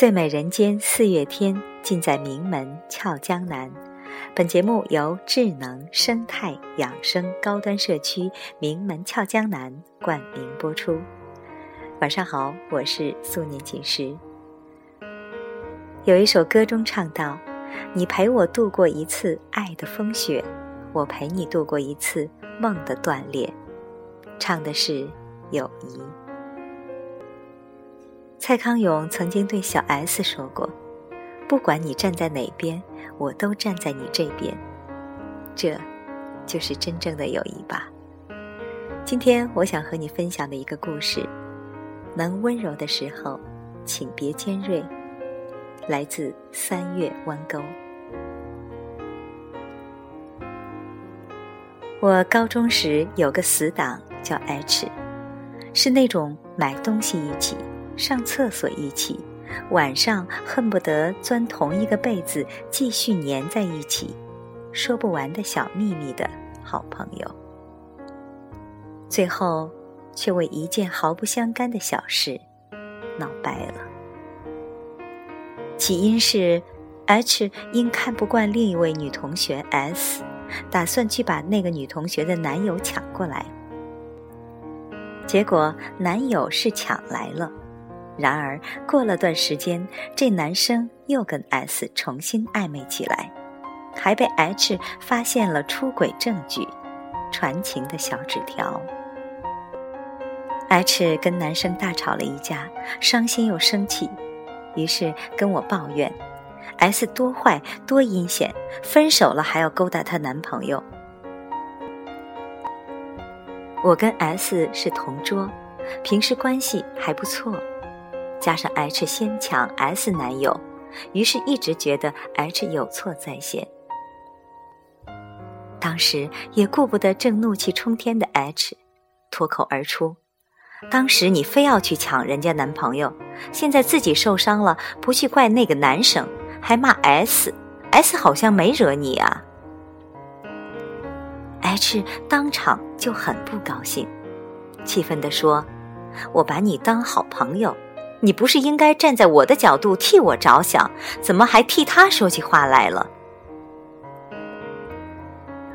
最美人间四月天，尽在名门俏江南。本节目由智能生态养生高端社区名门俏江南冠名播出。晚上好，我是素年锦时。有一首歌中唱道：“你陪我度过一次爱的风雪，我陪你度过一次梦的断裂。”唱的是友谊。蔡康永曾经对小 S 说过：“不管你站在哪边，我都站在你这边。”这，就是真正的友谊吧。今天我想和你分享的一个故事：能温柔的时候，请别尖锐。来自三月弯钩。我高中时有个死党叫 H，是那种买东西一起。上厕所一起，晚上恨不得钻同一个被子继续粘在一起，说不完的小秘密的好朋友。最后，却为一件毫不相干的小事闹掰了。起因是 H 因看不惯另一位女同学 S，打算去把那个女同学的男友抢过来，结果男友是抢来了。然而，过了段时间，这男生又跟 S 重新暧昧起来，还被 H 发现了出轨证据——传情的小纸条。H 跟男生大吵了一架，伤心又生气，于是跟我抱怨：“S 多坏，多阴险，分手了还要勾搭她男朋友。”我跟 S 是同桌，平时关系还不错。加上 H 先抢 S 男友，于是一直觉得 H 有错在先。当时也顾不得正怒气冲天的 H，脱口而出：“当时你非要去抢人家男朋友，现在自己受伤了，不去怪那个男生，还骂 S，S 好像没惹你啊。”H 当场就很不高兴，气愤地说：“我把你当好朋友。”你不是应该站在我的角度替我着想，怎么还替他说起话来了？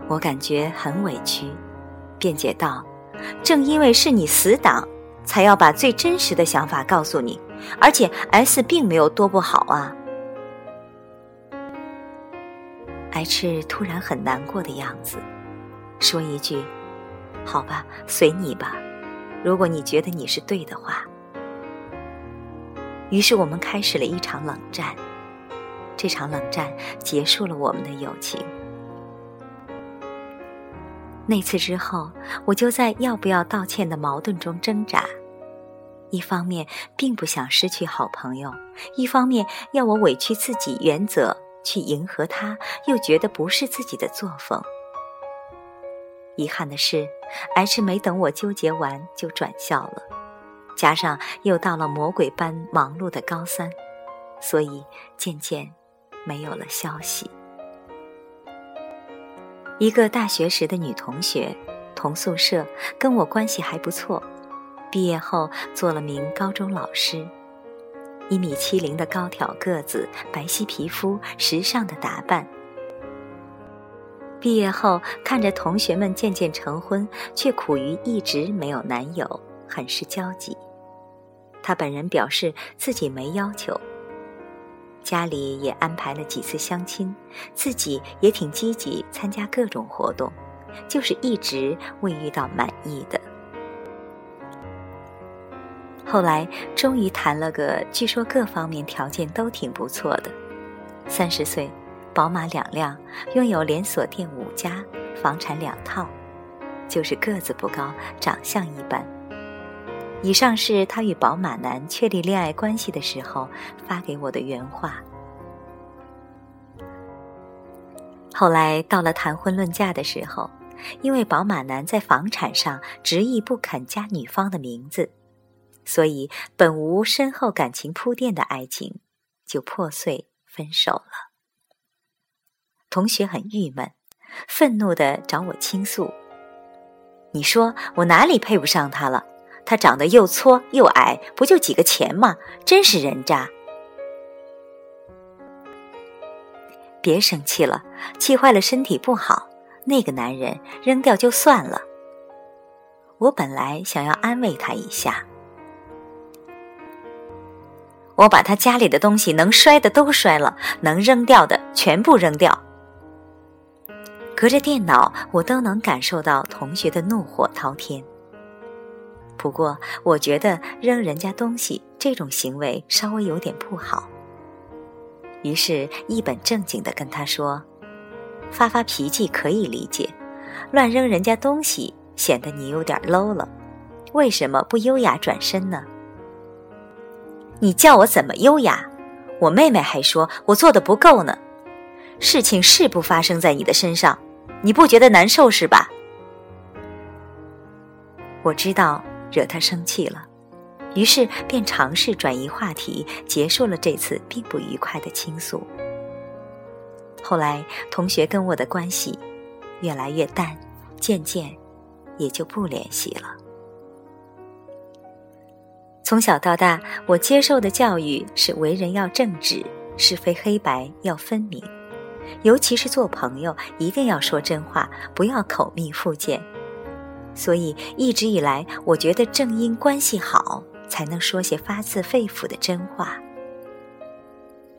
我感觉很委屈，辩解道：“正因为是你死党，才要把最真实的想法告诉你。而且 S 并没有多不好啊。”H 突然很难过的样子，说一句：“好吧，随你吧。如果你觉得你是对的话。”于是我们开始了一场冷战，这场冷战结束了我们的友情。那次之后，我就在要不要道歉的矛盾中挣扎，一方面并不想失去好朋友，一方面要我委屈自己原则去迎合他，又觉得不是自己的作风。遗憾的是，H 没等我纠结完就转校了。加上又到了魔鬼般忙碌的高三，所以渐渐没有了消息。一个大学时的女同学，同宿舍，跟我关系还不错。毕业后做了名高中老师，一米七零的高挑个子，白皙皮肤，时尚的打扮。毕业后看着同学们渐渐成婚，却苦于一直没有男友，很是焦急。他本人表示自己没要求，家里也安排了几次相亲，自己也挺积极参加各种活动，就是一直未遇到满意的。后来终于谈了个，据说各方面条件都挺不错的，三十岁，宝马两辆，拥有连锁店五家，房产两套，就是个子不高，长相一般。以上是他与宝马男确立恋爱关系的时候发给我的原话。后来到了谈婚论嫁的时候，因为宝马男在房产上执意不肯加女方的名字，所以本无深厚感情铺垫的爱情就破碎分手了。同学很郁闷，愤怒的找我倾诉：“你说我哪里配不上他了？”他长得又矬又矮，不就几个钱吗？真是人渣！别生气了，气坏了身体不好。那个男人扔掉就算了。我本来想要安慰他一下，我把他家里的东西能摔的都摔了，能扔掉的全部扔掉。隔着电脑，我都能感受到同学的怒火滔天。不过，我觉得扔人家东西这种行为稍微有点不好。于是，一本正经的跟他说：“发发脾气可以理解，乱扔人家东西显得你有点 low 了。为什么不优雅转身呢？你叫我怎么优雅？我妹妹还说我做的不够呢。事情是不发生在你的身上，你不觉得难受是吧？”我知道惹他生气了。于是便尝试转移话题，结束了这次并不愉快的倾诉。后来，同学跟我的关系越来越淡，渐渐也就不联系了。从小到大，我接受的教育是为人要正直，是非黑白要分明，尤其是做朋友一定要说真话，不要口蜜腹剑。所以一直以来，我觉得正因关系好。才能说些发自肺腑的真话。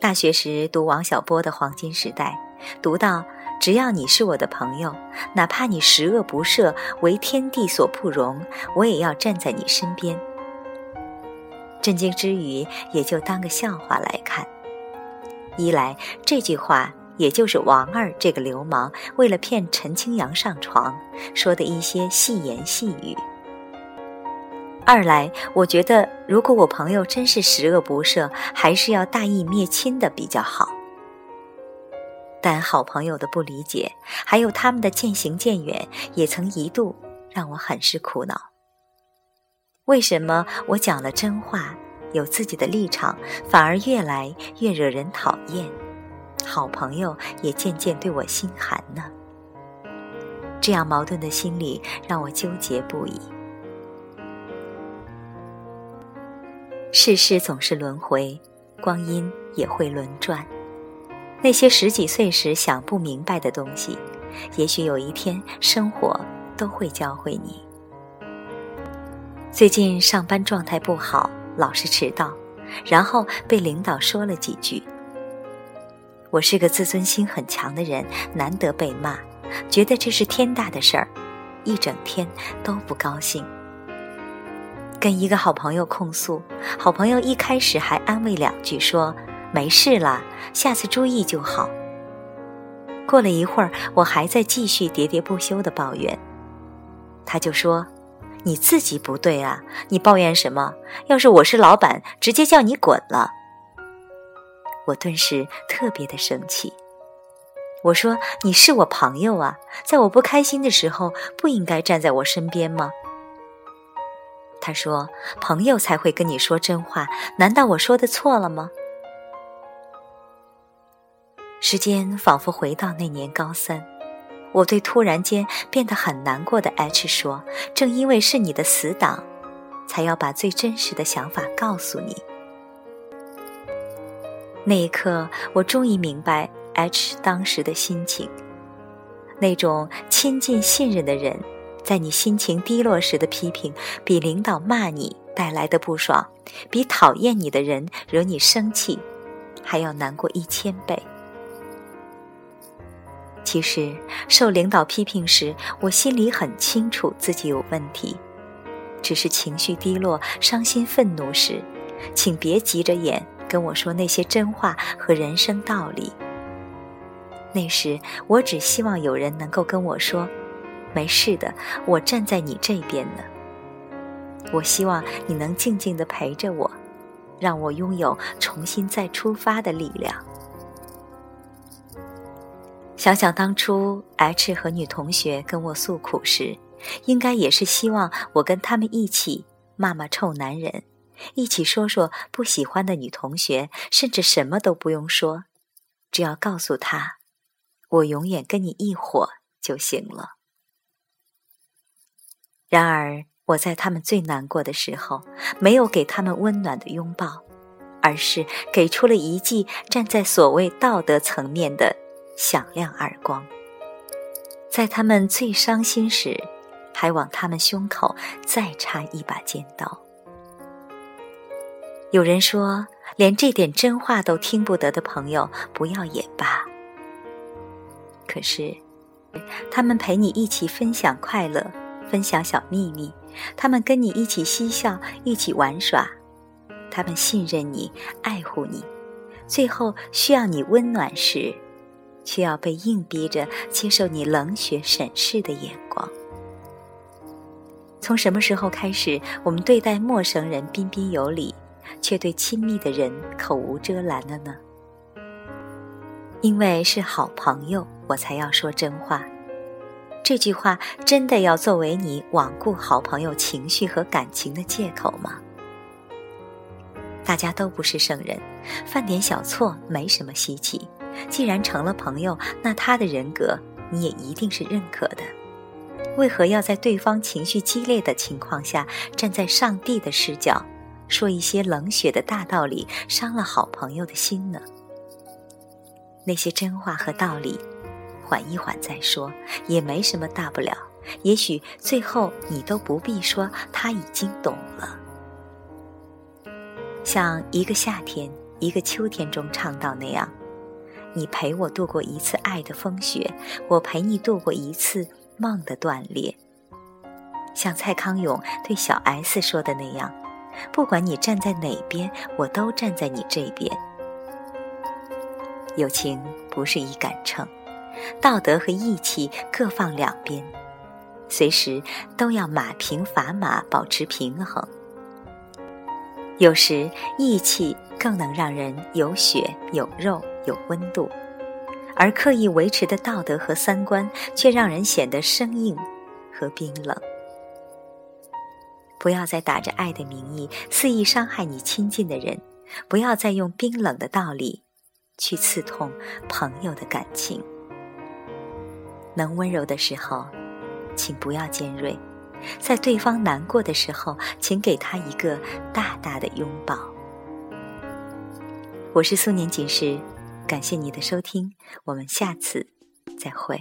大学时读王小波的《黄金时代》，读到“只要你是我的朋友，哪怕你十恶不赦，为天地所不容，我也要站在你身边。”震惊之余，也就当个笑话来看。一来这句话，也就是王二这个流氓为了骗陈清扬上床说的一些细言细语。二来，我觉得如果我朋友真是十恶不赦，还是要大义灭亲的比较好。但好朋友的不理解，还有他们的渐行渐远，也曾一度让我很是苦恼。为什么我讲了真话，有自己的立场，反而越来越惹人讨厌？好朋友也渐渐对我心寒呢？这样矛盾的心理让我纠结不已。世事总是轮回，光阴也会轮转。那些十几岁时想不明白的东西，也许有一天生活都会教会你。最近上班状态不好，老是迟到，然后被领导说了几句。我是个自尊心很强的人，难得被骂，觉得这是天大的事儿，一整天都不高兴。跟一个好朋友控诉，好朋友一开始还安慰两句，说没事啦，下次注意就好。过了一会儿，我还在继续喋喋不休的抱怨，他就说：“你自己不对啊，你抱怨什么？要是我是老板，直接叫你滚了。”我顿时特别的生气，我说：“你是我朋友啊，在我不开心的时候，不应该站在我身边吗？”他说：“朋友才会跟你说真话，难道我说的错了吗？”时间仿佛回到那年高三，我对突然间变得很难过的 H 说：“正因为是你的死党，才要把最真实的想法告诉你。”那一刻，我终于明白 H 当时的心情，那种亲近信任的人。在你心情低落时的批评，比领导骂你带来的不爽，比讨厌你的人惹你生气，还要难过一千倍。其实，受领导批评时，我心里很清楚自己有问题，只是情绪低落、伤心、愤怒时，请别急着眼跟我说那些真话和人生道理。那时，我只希望有人能够跟我说。没事的，我站在你这边呢。我希望你能静静的陪着我，让我拥有重新再出发的力量。想想当初 H 和女同学跟我诉苦时，应该也是希望我跟他们一起骂骂臭男人，一起说说不喜欢的女同学，甚至什么都不用说，只要告诉他，我永远跟你一伙就行了。然而，我在他们最难过的时候，没有给他们温暖的拥抱，而是给出了一记站在所谓道德层面的响亮耳光，在他们最伤心时，还往他们胸口再插一把尖刀。有人说，连这点真话都听不得的朋友，不要也罢。可是，他们陪你一起分享快乐，分享小秘密；他们跟你一起嬉笑，一起玩耍；他们信任你，爱护你。最后需要你温暖时，却要被硬逼着接受你冷血审视的眼光。从什么时候开始，我们对待陌生人彬彬有礼，却对亲密的人口无遮拦了呢？因为是好朋友，我才要说真话。这句话真的要作为你罔顾好朋友情绪和感情的借口吗？大家都不是圣人，犯点小错没什么稀奇。既然成了朋友，那他的人格你也一定是认可的。为何要在对方情绪激烈的情况下，站在上帝的视角，说一些冷血的大道理，伤了好朋友的心呢？那些真话和道理，缓一缓再说，也没什么大不了。也许最后你都不必说，他已经懂了。像一个夏天、一个秋天中唱到那样，你陪我度过一次爱的风雪，我陪你度过一次梦的断裂。像蔡康永对小 S 说的那样，不管你站在哪边，我都站在你这边。友情不是一杆秤，道德和义气各放两边，随时都要马平砝码，保持平衡。有时义气更能让人有血有肉有温度，而刻意维持的道德和三观却让人显得生硬和冰冷。不要再打着爱的名义肆意伤害你亲近的人，不要再用冰冷的道理去刺痛朋友的感情。能温柔的时候，请不要尖锐。在对方难过的时候，请给他一个大大的拥抱。我是素年锦时，感谢你的收听，我们下次再会。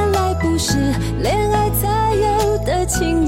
是恋爱才有的情